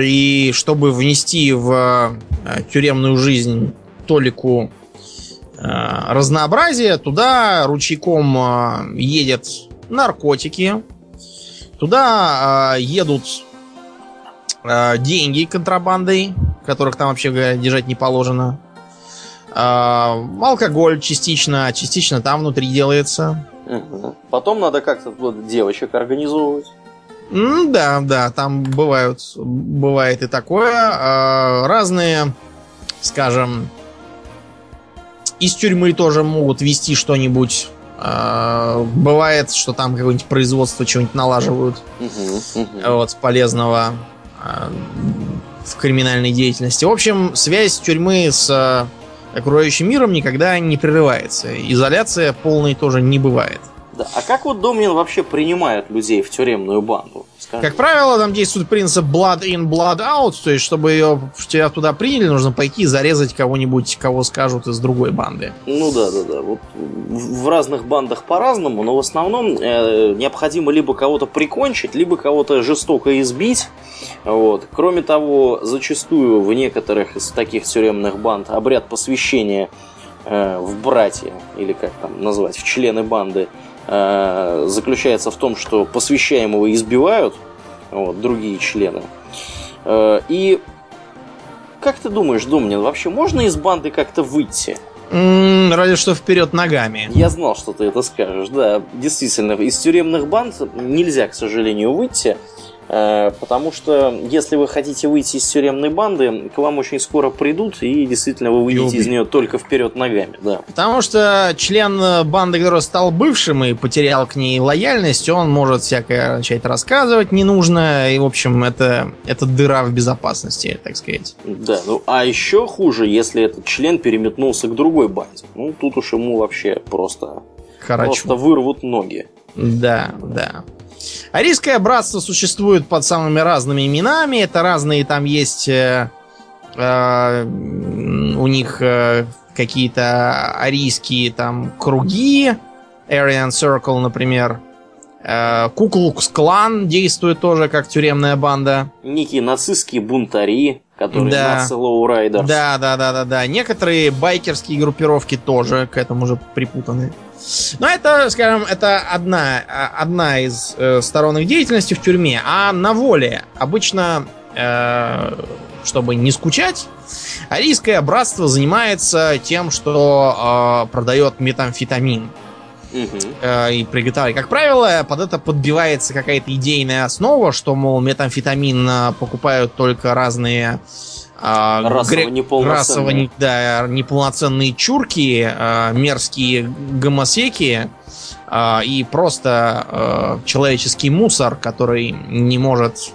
И чтобы внести в э, тюремную жизнь толику э, разнообразия, туда ручейком э, едет наркотики, туда э, едут э, деньги контрабандой, которых там вообще говоря, держать не положено. А, алкоголь частично, частично там внутри делается. Потом надо как-то девочек организовывать. да, да, там бывают, бывает и такое. А, разные, скажем, из тюрьмы тоже могут вести что-нибудь. А, бывает, что там какое-нибудь производство чего-нибудь налаживают. Вот, полезного в криминальной деятельности. В общем, связь тюрьмы с окружающим миром никогда не прерывается. Изоляция полной тоже не бывает. Да. А как вот Домнин вообще принимает людей в тюремную банду? Как правило, там действует принцип blood in, blood out, то есть, чтобы ее, тебя туда приняли, нужно пойти и зарезать кого-нибудь, кого скажут из другой банды. Ну да, да, да. Вот в разных бандах по-разному, но в основном э, необходимо либо кого-то прикончить, либо кого-то жестоко избить. Вот. Кроме того, зачастую в некоторых из таких тюремных банд обряд посвящения э, в братья, или как там назвать, в члены банды, Э, заключается в том, что посвящаемого избивают вот, другие члены. Э, и как ты думаешь, Думнин, вообще можно из банды как-то выйти? Mm, разве что вперед ногами. Я знал, что ты это скажешь. Да, действительно, из тюремных банд нельзя, к сожалению, выйти. Э, потому что если вы хотите выйти из тюремной банды, к вам очень скоро придут, и действительно вы выйдете из нее только вперед ногами. Да. Потому что член банды, который стал бывшим и потерял к ней лояльность, он может всякое начать рассказывать не нужно, и, в общем, это, это дыра в безопасности, так сказать. Да, ну а еще хуже, если этот член переметнулся к другой банде. Ну, тут уж ему вообще просто, просто вырвут ноги. Да, да. Арийское братство существует под самыми разными именами. Это разные там есть э, э, у них э, какие-то арийские там круги. Aryan Circle, например. Э, Куклукс Клан действует тоже как тюремная банда. Некие нацистские бунтари, которые да. Nazi Lowriders. Да, да, да, да, да. Некоторые байкерские группировки тоже к этому же припутаны. Но это, скажем, это одна, одна из э, сторон их деятельности в тюрьме. А на воле обычно, э, чтобы не скучать, арийское братство занимается тем, что э, продает метамфетамин. Э, и приготовляет. Как правило, под это подбивается какая-то идейная основа, что, мол, метамфетамин э, покупают только разные а, расово гре... неполноценные. Расово, да, неполноценные чурки, а, мерзкие гомосеки а, и просто а, человеческий мусор, который не может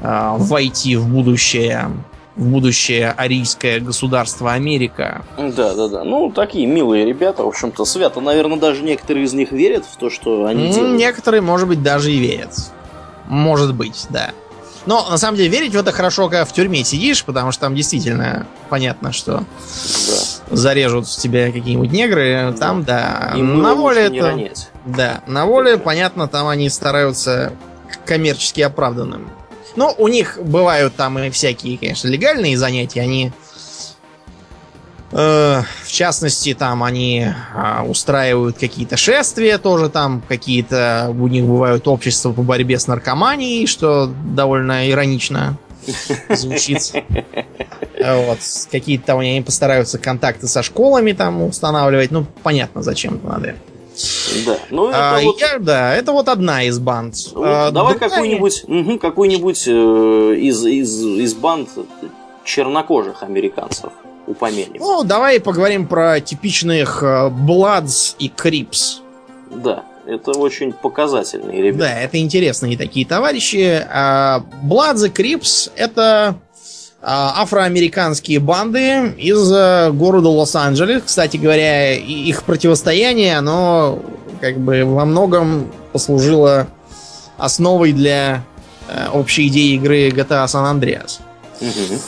а, войти в будущее в будущее арийское государство Америка. Да, да, да. Ну, такие милые ребята, в общем-то, свято, наверное, даже некоторые из них верят в то, что они ну, делают. Некоторые, может быть, даже и верят. Может быть, да. Но на самом деле верить в это хорошо, когда в тюрьме сидишь, потому что там действительно понятно, что да. зарежут тебя какие-нибудь негры. Там, да. И на воле это. Да, на воле, понятно, там они стараются коммерчески оправданным. Ну, у них бывают там и всякие, конечно, легальные занятия. Они в частности, там они а, устраивают какие-то шествия, тоже там какие-то у них бывают общества по борьбе с наркоманией, что довольно иронично звучит. Вот. Какие-то там они постараются контакты со школами там устанавливать. Ну, понятно, зачем это надо. Да, ну это а, вот... я, да, это вот одна из банд. Ну, а, давай другая... какую-нибудь, угу, какую-нибудь э, из, из, из банд чернокожих американцев упомянем. Ну, давай поговорим про типичных э, и Crips. Да, это очень показательные ребята. Да, это интересные такие товарищи. Bloods и Crips это а, афроамериканские банды из э, города Лос-Анджелес. Кстати говоря, их противостояние, оно как бы во многом послужило основой для э, общей идеи игры GTA San Andreas. Угу.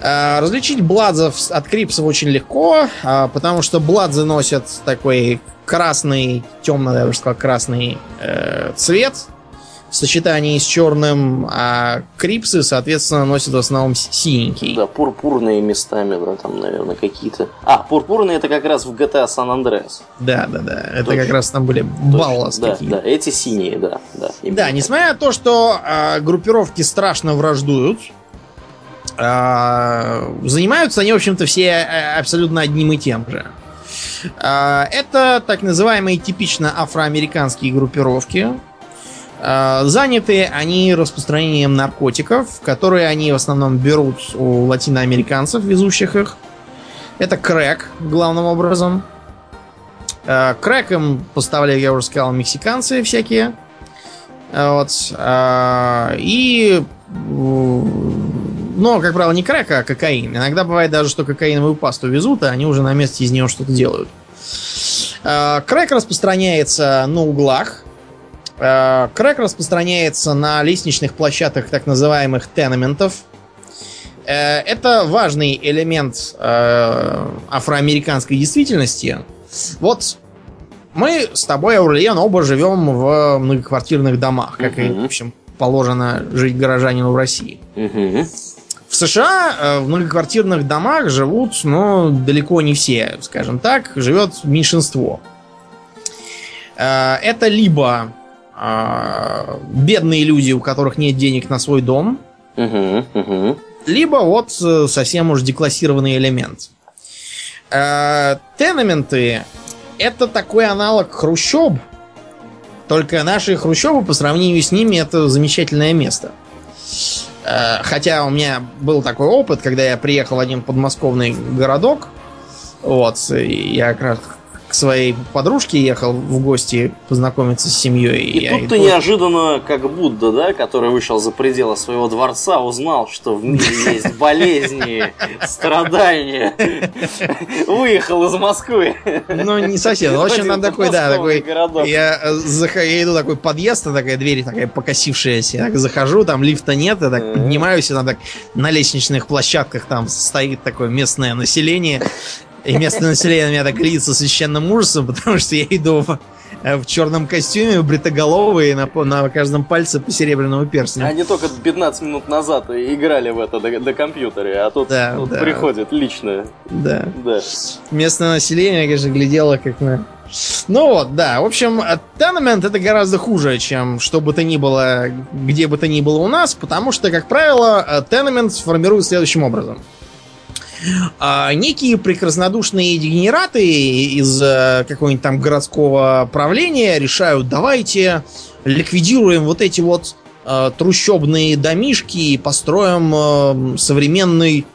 Э, различить бладзов от крипсов очень легко, э, потому что бладзы носят такой красный, темно, я бы сказал, красный э, цвет в сочетании с черным, а крипсы, соответственно, носят в основном синенький. Да, пурпурные местами, да, там, наверное, какие-то. А, пурпурные это как раз в GTA San Andreas. Да, да, да. Это Точно. как раз там были баллас Да, да, эти синие, да. Да, да несмотря на то, что э, группировки страшно враждуют, а, занимаются они, в общем-то, все э, абсолютно одним и тем же. А, это так называемые типично афроамериканские группировки. А, заняты они распространением наркотиков, которые они в основном берут у латиноамериканцев, везущих их. Это крэк, главным образом. Крэк им поставляют, я уже сказал, мексиканцы всякие. Вот. И но, как правило, не крэк, а кокаин. Иногда бывает даже, что кокаиновую пасту везут, а они уже на месте из нее что-то делают. Э, Крэк распространяется на углах. Э, Крэк распространяется на лестничных площадках так называемых тенементов. Э, Это важный элемент э, афроамериканской действительности. Вот мы с тобой, Аурлиен, оба живем в многоквартирных домах, как и, в общем, положено жить горожанину в России. Мгм. В США э, в многоквартирных домах живут, ну, далеко не все, скажем так, живет меньшинство. Э, Это либо э, бедные люди, у которых нет денег на свой дом, либо вот совсем уж деклассированный элемент. Тенементы это такой аналог хрущоб, только наши хрущобы по сравнению с ними это замечательное место. Э, Хотя у меня был такой опыт, когда я приехал в один подмосковный городок. Вот, я как раз к своей подружке ехал в гости познакомиться с семьей. И я тут ты иду- неожиданно, как Будда, да, который вышел за пределы своего дворца, узнал, что в мире [laughs] есть болезни, страдания. Выехал из Москвы. Ну, не совсем. В общем, там такой, да, такой... Я, э, я иду такой подъезд, а такая дверь такая покосившаяся. Я так захожу, там лифта нет, я так Мгм. поднимаюсь, и там так на лестничных площадках там стоит такое местное население. И местное население на меня так со священным ужасом, потому что я иду в, э, в черном костюме, бритоголовый, на, на каждом пальце по серебряному перстню. Они только 15 минут назад играли в это до, до компьютера, а тут, Да, тут да. приходит лично. Да. Да. местное население, конечно, глядело как на... Ну вот, да. В общем, Tenement это гораздо хуже, чем что бы то ни было, где бы то ни было у нас, потому что, как правило, Tenement формирует следующим образом. А, некие прекраснодушные дегенераты из э, какого-нибудь там городского правления решают, давайте ликвидируем вот эти вот э, трущобные домишки и построим э, современный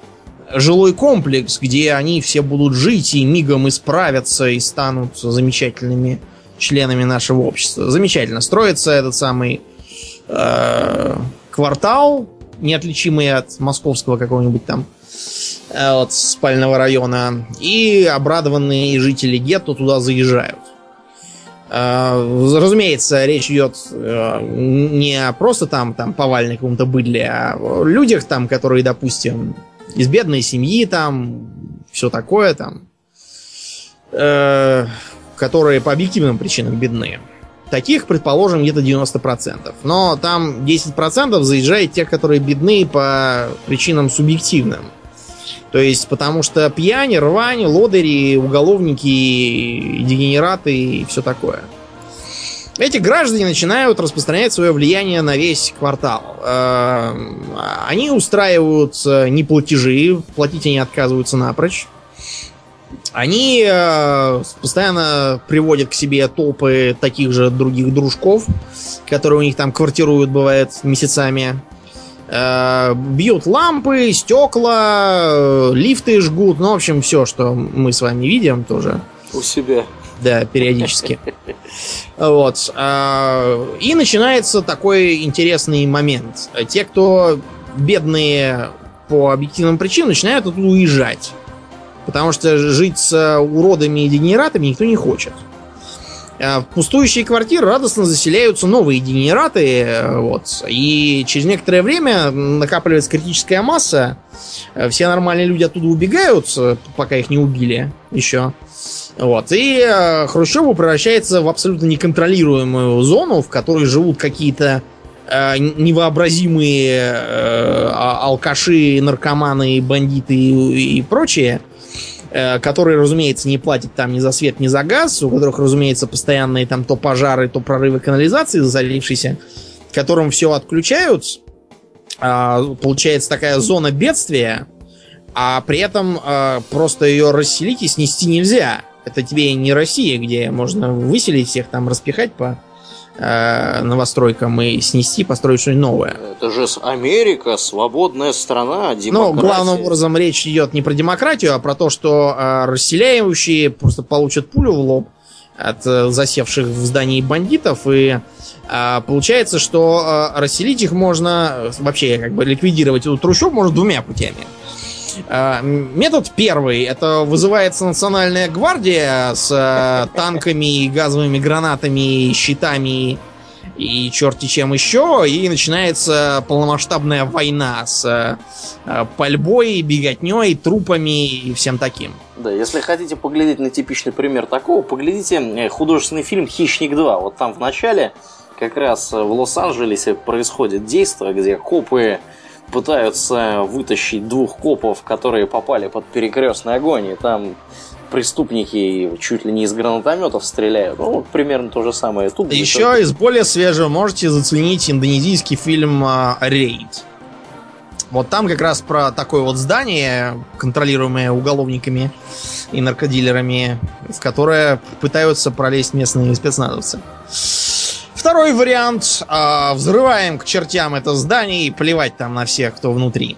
жилой комплекс, где они все будут жить и мигом исправятся и станут замечательными членами нашего общества. Замечательно. Строится этот самый э, квартал, неотличимый от московского какого-нибудь там вот, спального района, и обрадованные жители гетто туда заезжают. Э, Разумеется, речь идет э, не просто там, там повальной каком-то быдле, а о людях там, которые, допустим, из бедной семьи там, все такое там, э, которые по объективным причинам бедны. Таких, предположим, где-то 90%. Но там 10% заезжает тех, которые бедны по причинам субъективным. То есть, потому что пьяни, рвани, лодыри, уголовники, дегенераты и все такое. Эти граждане начинают распространять свое влияние на весь квартал. Э, Они устраивают неплатежи, платить они отказываются напрочь. Они э, постоянно приводят к себе толпы таких же других дружков, которые у них там квартируют, бывает, месяцами. Э, бьют лампы, стекла, э, лифты жгут, ну, в общем, все, что мы с вами видим тоже. У себя. Да, периодически. Вот. а, И начинается такой интересный момент. Те, кто бедные по объективным причинам, начинают оттуда уезжать. Потому что жить с уродами и дегенератами никто не хочет. А В пустующие квартиры радостно заселяются новые дегенераты. э, Вот. И через некоторое время накапливается критическая масса. Э, Все нормальные люди оттуда убегают, э, пока их не убили еще. Вот. И э, Хрущеву превращается в абсолютно неконтролируемую зону, в которой живут какие-то э, невообразимые э, а- алкаши, наркоманы, бандиты и, и прочие, э, которые, разумеется, не платят там ни за свет, ни за газ, у которых, разумеется, постоянные там то пожары, то прорывы канализации залившиеся, которым все отключают. А, получается такая зона бедствия, а при этом э, просто ее расселить и снести нельзя. Это тебе не Россия, где можно выселить всех, там распихать по э, новостройкам и снести, построить что-нибудь новое. Это же Америка, свободная страна, Но демократия. главным образом речь идет не про демократию, а про то, что э, расселяющие просто получат пулю в лоб от э, засевших в здании бандитов, и э, получается, что э, расселить их можно, э, вообще как бы ликвидировать эту трущобу можно двумя путями. А, метод первый. Это вызывается национальная гвардия с а, танками, газовыми гранатами, щитами и черти чем еще, и начинается полномасштабная война с э, пальбой, беготней, трупами и всем таким. Да, если хотите поглядеть на типичный пример такого, поглядите э, художественный фильм «Хищник 2». Вот там в начале как раз в Лос-Анджелесе происходит действие, где копы пытаются вытащить двух копов, которые попали под перекрестный огонь, и там преступники чуть ли не из гранатометов стреляют. Ну, вот примерно то же самое тут. Еще только... из более свежего можете заценить индонезийский фильм а, «Рейд». Вот там как раз про такое вот здание, контролируемое уголовниками и наркодилерами, в которое пытаются пролезть местные спецназовцы. Второй вариант. Э, взрываем к чертям это здание и плевать там на всех, кто внутри.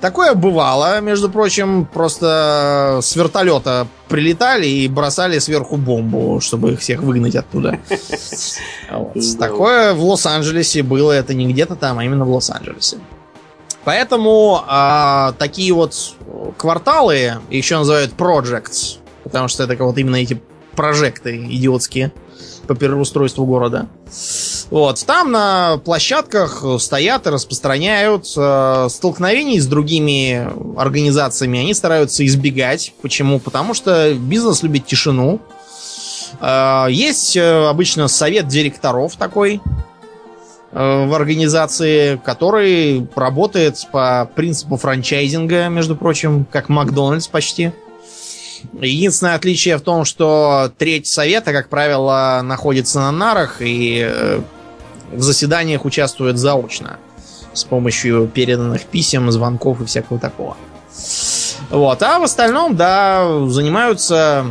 Такое бывало, между прочим, просто с вертолета прилетали и бросали сверху бомбу, чтобы их всех выгнать оттуда. [laughs] Такое в Лос-Анджелесе было, это не где-то там, а именно в Лос-Анджелесе. Поэтому а, такие вот кварталы еще называют projects, потому что это вот именно эти прожекты идиотские по переустройству города. Вот. Там на площадках стоят и распространяют э, столкновений с другими организациями. Они стараются избегать. Почему? Потому что бизнес любит тишину. Э, есть э, обычно совет директоров такой э, в организации, который работает по принципу франчайзинга, между прочим, как Макдональдс почти. Единственное отличие в том, что треть совета, как правило, находится на нарах и э, в заседаниях участвует заочно с помощью переданных писем, звонков и всякого такого. Вот. А в остальном, да, занимаются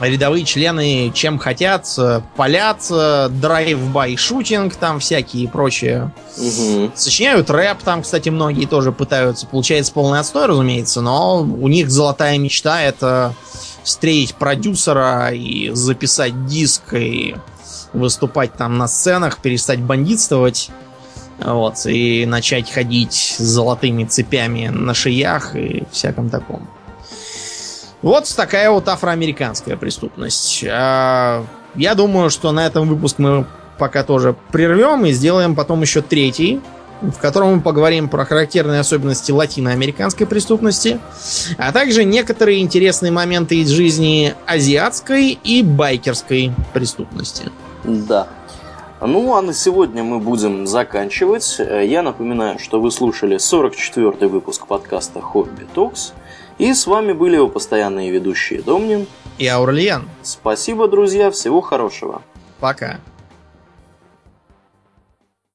рядовые члены чем хотят, палят, drive-by shooting, там всякие и прочее. Угу. Сочиняют рэп, там, кстати, многие тоже пытаются. Получается полный отстой, разумеется, но у них золотая мечта это встретить продюсера и записать диск и выступать там на сценах, перестать бандитствовать. Вот, и начать ходить с золотыми цепями на шиях и всяком таком. Вот такая вот афроамериканская преступность. А, я думаю, что на этом выпуск мы пока тоже прервем и сделаем потом еще третий, в котором мы поговорим про характерные особенности латиноамериканской преступности, а также некоторые интересные моменты из жизни азиатской и байкерской преступности. Да. Ну, а на сегодня мы будем заканчивать. Я напоминаю, что вы слушали 44-й выпуск подкаста «Хобби Токс». И с вами были его постоянные ведущие Домнин и Аурлиен. Спасибо, друзья, всего хорошего. Пока.